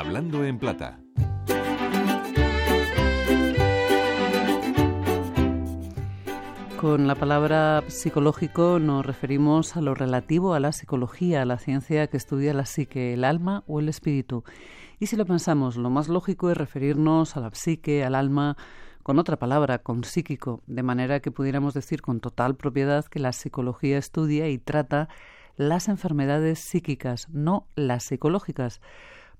Hablando en plata. Con la palabra psicológico nos referimos a lo relativo a la psicología, a la ciencia que estudia la psique, el alma o el espíritu. Y si lo pensamos, lo más lógico es referirnos a la psique, al alma, con otra palabra, con psíquico, de manera que pudiéramos decir con total propiedad que la psicología estudia y trata las enfermedades psíquicas, no las psicológicas.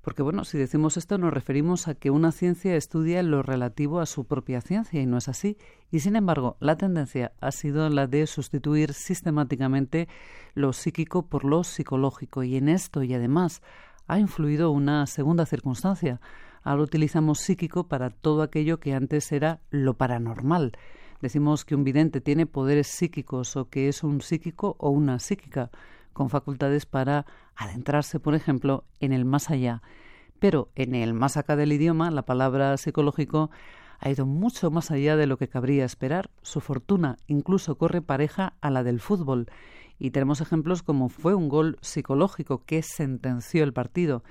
Porque bueno, si decimos esto nos referimos a que una ciencia estudia lo relativo a su propia ciencia y no es así. Y sin embargo, la tendencia ha sido la de sustituir sistemáticamente lo psíquico por lo psicológico y en esto y además ha influido una segunda circunstancia Ahora utilizamos psíquico para todo aquello que antes era lo paranormal. Decimos que un vidente tiene poderes psíquicos o que es un psíquico o una psíquica, con facultades para adentrarse, por ejemplo, en el más allá. Pero en el más acá del idioma, la palabra psicológico ha ido mucho más allá de lo que cabría esperar. Su fortuna incluso corre pareja a la del fútbol. Y tenemos ejemplos como fue un gol psicológico que sentenció el partido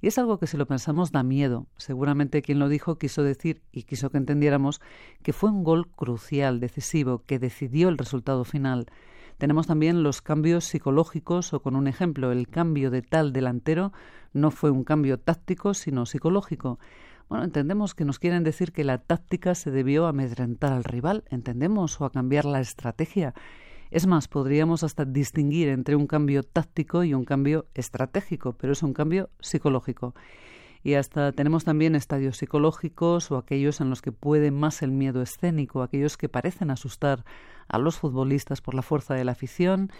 y es algo que si lo pensamos da miedo. Seguramente quien lo dijo quiso decir y quiso que entendiéramos que fue un gol crucial, decisivo, que decidió el resultado final. Tenemos también los cambios psicológicos o con un ejemplo, el cambio de tal delantero no fue un cambio táctico, sino psicológico. Bueno, entendemos que nos quieren decir que la táctica se debió amedrentar al rival, entendemos, o a cambiar la estrategia. Es más, podríamos hasta distinguir entre un cambio táctico y un cambio estratégico, pero es un cambio psicológico. Y hasta tenemos también estadios psicológicos o aquellos en los que puede más el miedo escénico, aquellos que parecen asustar a los futbolistas por la fuerza de la afición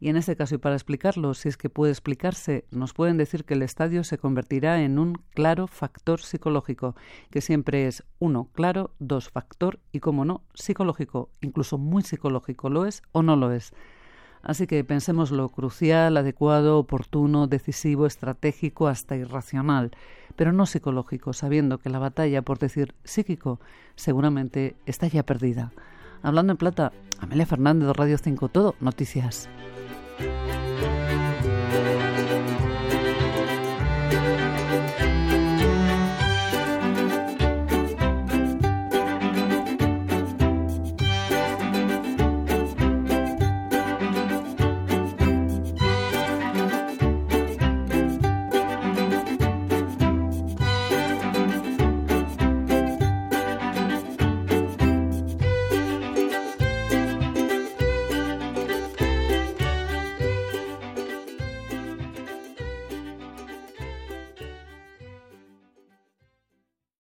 y en este caso, y para explicarlo, si es que puede explicarse, nos pueden decir que el estadio se convertirá en un claro factor psicológico, que siempre es uno, claro, dos, factor y, como no, psicológico, incluso muy psicológico, ¿lo es o no lo es? Así que pensemos lo crucial, adecuado, oportuno, decisivo, estratégico, hasta irracional, pero no psicológico, sabiendo que la batalla, por decir psíquico, seguramente está ya perdida. Hablando en plata, Amelia Fernández de Radio 5 Todo, noticias.